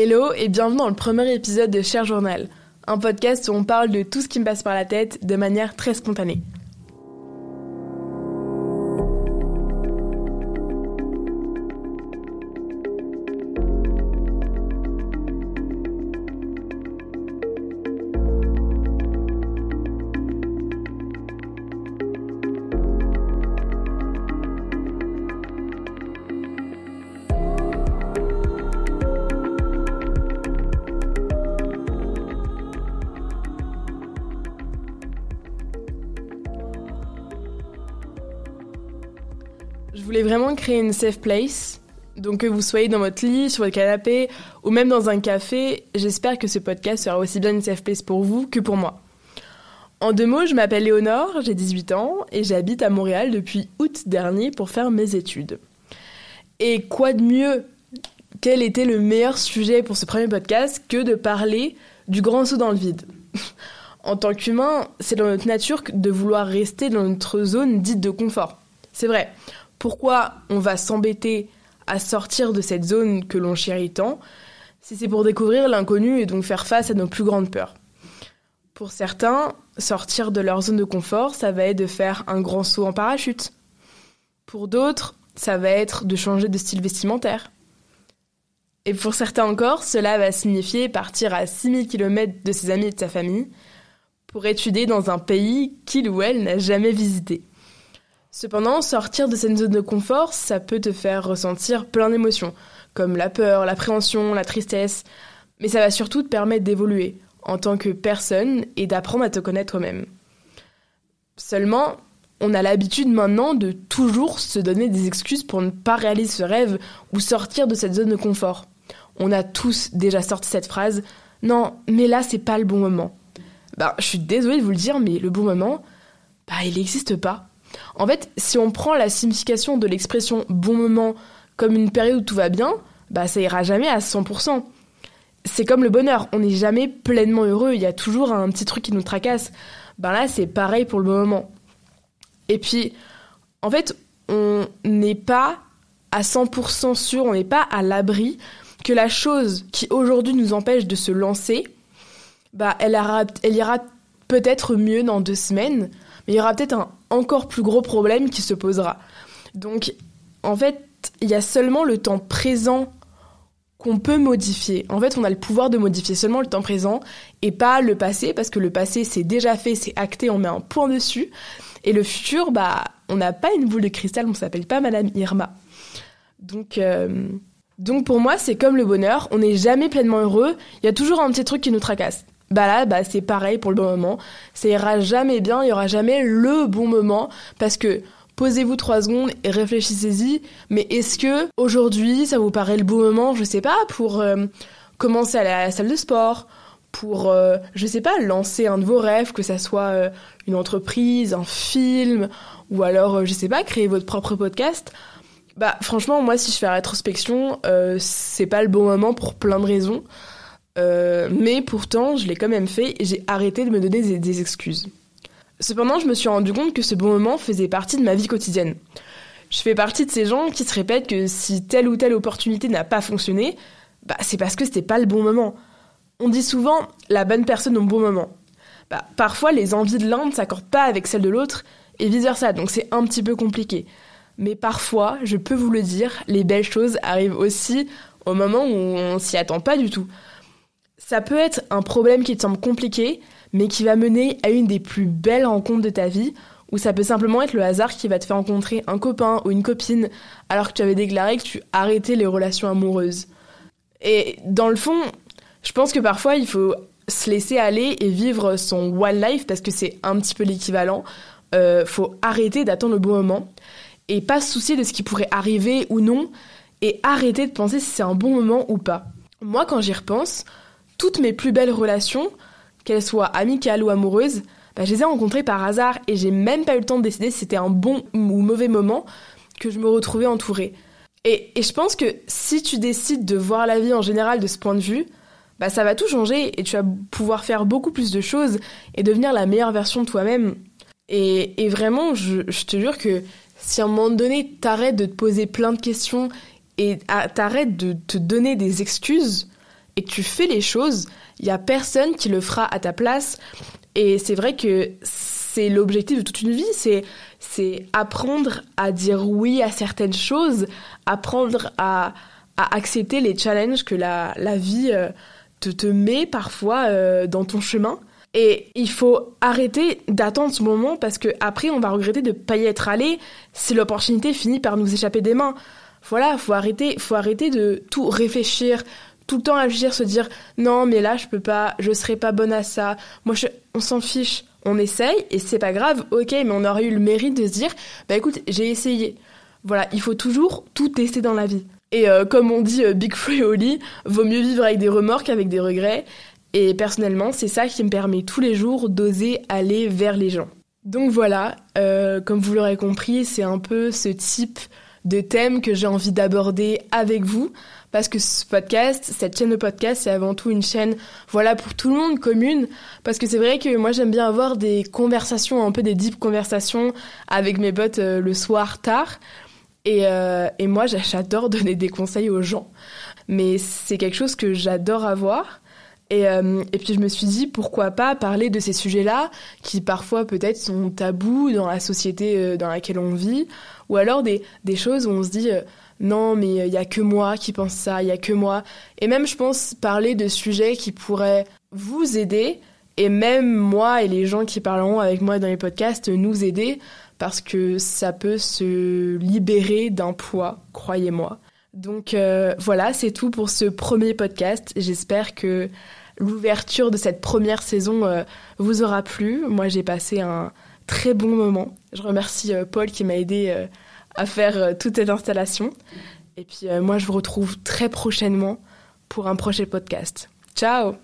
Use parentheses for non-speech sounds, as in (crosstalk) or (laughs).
Hello et bienvenue dans le premier épisode de Cher Journal, un podcast où on parle de tout ce qui me passe par la tête de manière très spontanée. Voulais vraiment créer une safe place. Donc que vous soyez dans votre lit, sur votre canapé ou même dans un café, j'espère que ce podcast sera aussi bien une safe place pour vous que pour moi. En deux mots, je m'appelle Léonore, j'ai 18 ans et j'habite à Montréal depuis août dernier pour faire mes études. Et quoi de mieux Quel était le meilleur sujet pour ce premier podcast que de parler du grand saut dans le vide? En tant qu'humain, c'est dans notre nature de vouloir rester dans notre zone dite de confort. C'est vrai, pourquoi on va s'embêter à sortir de cette zone que l'on chérit tant si c'est pour découvrir l'inconnu et donc faire face à nos plus grandes peurs Pour certains, sortir de leur zone de confort, ça va être de faire un grand saut en parachute. Pour d'autres, ça va être de changer de style vestimentaire. Et pour certains encore, cela va signifier partir à 6000 km de ses amis et de sa famille pour étudier dans un pays qu'il ou elle n'a jamais visité. Cependant, sortir de cette zone de confort, ça peut te faire ressentir plein d'émotions, comme la peur, l'appréhension, la tristesse, mais ça va surtout te permettre d'évoluer en tant que personne et d'apprendre à te connaître toi-même. Seulement, on a l'habitude maintenant de toujours se donner des excuses pour ne pas réaliser ce rêve ou sortir de cette zone de confort. On a tous déjà sorti cette phrase Non, mais là, c'est pas le bon moment. Bah, je suis désolée de vous le dire, mais le bon moment, bah, il n'existe pas. En fait, si on prend la signification de l'expression bon moment comme une période où tout va bien, bah ça ira jamais à 100%. C'est comme le bonheur, on n'est jamais pleinement heureux, il y a toujours un petit truc qui nous tracasse. Ben là, c'est pareil pour le bon moment. Et puis, en fait, on n'est pas à 100% sûr, on n'est pas à l'abri que la chose qui aujourd'hui nous empêche de se lancer, bah, elle, elle ira peut-être mieux dans deux semaines, mais il y aura peut-être un encore plus gros problème qui se posera. Donc, en fait, il y a seulement le temps présent qu'on peut modifier. En fait, on a le pouvoir de modifier seulement le temps présent et pas le passé, parce que le passé, c'est déjà fait, c'est acté, on met un point dessus. Et le futur, bah, on n'a pas une boule de cristal, on s'appelle pas Madame Irma. Donc, euh, donc pour moi, c'est comme le bonheur, on n'est jamais pleinement heureux, il y a toujours un petit truc qui nous tracasse bah là, bah c'est pareil pour le bon moment. Ça ira jamais bien, il y aura jamais le bon moment parce que posez-vous trois secondes et réfléchissez-y. Mais est-ce que aujourd'hui, ça vous paraît le bon moment, je sais pas, pour euh, commencer à la salle de sport, pour, euh, je sais pas, lancer un de vos rêves, que ça soit euh, une entreprise, un film, ou alors, je sais pas, créer votre propre podcast? Bah franchement, moi, si je fais la rétrospection, c'est pas le bon moment pour plein de raisons. Euh, mais pourtant, je l'ai quand même fait et j'ai arrêté de me donner des, excuses. Cependant, je me suis rendu compte que ce bon moment faisait partie de ma vie quotidienne. Je fais partie de ces gens qui se répètent que si telle ou telle opportunité n'a pas fonctionné, bah, c'est parce que c'était pas le bon moment. On dit souvent la bonne personne au bon moment. Bah, parfois, les envies de l'un ne s'accordent pas avec celles de l'autre et vice versa, donc c'est un petit peu compliqué. Mais parfois, je peux vous le dire, les belles choses arrivent aussi au moment où on s'y attend pas du tout. Ça peut être un problème qui te semble compliqué, mais qui va mener à une des plus belles rencontres de ta vie, ou ça peut simplement être le hasard qui va te faire rencontrer un copain ou une copine alors que tu avais déclaré que tu arrêtais les relations amoureuses. Et dans le fond, je pense que parfois il faut se laisser aller et vivre son one life parce que c'est un petit peu l'équivalent. Euh, faut arrêter d'attendre le bon moment et pas se soucier de ce qui pourrait arriver ou non et arrêter de penser si c'est un bon moment ou pas. Moi, quand j'y repense, toutes mes plus belles relations, qu'elles soient amicales ou amoureuses, bah, je les ai rencontrées par hasard et j'ai même pas eu le temps de décider si c'était un bon ou mauvais moment que je me retrouvais entourée. Et, je pense que si tu décides de voir la vie en général de ce point de vue, bah ça va tout changer et tu vas pouvoir faire beaucoup plus de choses et devenir la meilleure version de toi-même. Et, vraiment, je, je, te jure que si à un moment donné t'arrêtes de te poser plein de questions et t'arrêtes de te donner des excuses, et tu fais les choses, il y a personne qui le fera à ta place. Et c'est vrai que c'est l'objectif de toute une vie, c'est c'est apprendre à dire oui à certaines choses, apprendre à, à accepter les challenges que la, la vie euh, te, te met parfois euh, dans ton chemin. Et il faut arrêter d'attendre ce moment parce que après on va regretter de pas y être allé si l'opportunité finit par nous échapper des mains. Voilà, faut arrêter, faut arrêter de tout réfléchir, tout le temps agir, se dire non mais là je peux pas, je serai pas bonne à ça. Moi je, on s'en fiche, on essaye et c'est pas grave, ok, mais on aurait eu le mérite de se dire bah écoute j'ai essayé. Voilà, il faut toujours tout tester dans la vie. Et euh, comme on dit euh, Big Free Oli, vaut mieux vivre avec des remords qu'avec des regrets. Et personnellement, c'est ça qui me permet tous les jours d'oser aller vers les gens. Donc voilà, euh, comme vous l'aurez compris, c'est un peu ce type de thème que j'ai envie d'aborder avec vous. Parce que ce podcast, cette chaîne de podcast, c'est avant tout une chaîne, voilà, pour tout le monde, commune. Parce que c'est vrai que moi, j'aime bien avoir des conversations, un peu des deep conversations avec mes potes euh, le soir tard. Et, euh, et moi, j'adore (laughs) donner des conseils aux gens. Mais c'est quelque chose que j'adore avoir. Et, euh, et, puis je me suis dit pourquoi pas parler de ces sujets-là qui parfois peut-être sont tabous dans la société dans laquelle on vit, ou alors des, des choses où on se dit non mais il y a que moi qui pense ça, il y a que moi. Et même je pense parler de sujets qui pourraient vous aider et même moi et les gens qui parleront avec moi dans les podcasts nous aider parce que ça peut se libérer d'un poids, croyez-moi. Donc euh, voilà, c'est tout pour ce premier podcast. J'espère que l'ouverture de cette première saison euh, vous aura plu. Moi, j'ai passé un très bon moment. Je remercie euh, Paul qui m'a aidé euh, à faire toute cette installation. Et puis moi, je vous retrouve très prochainement pour un prochain podcast. Ciao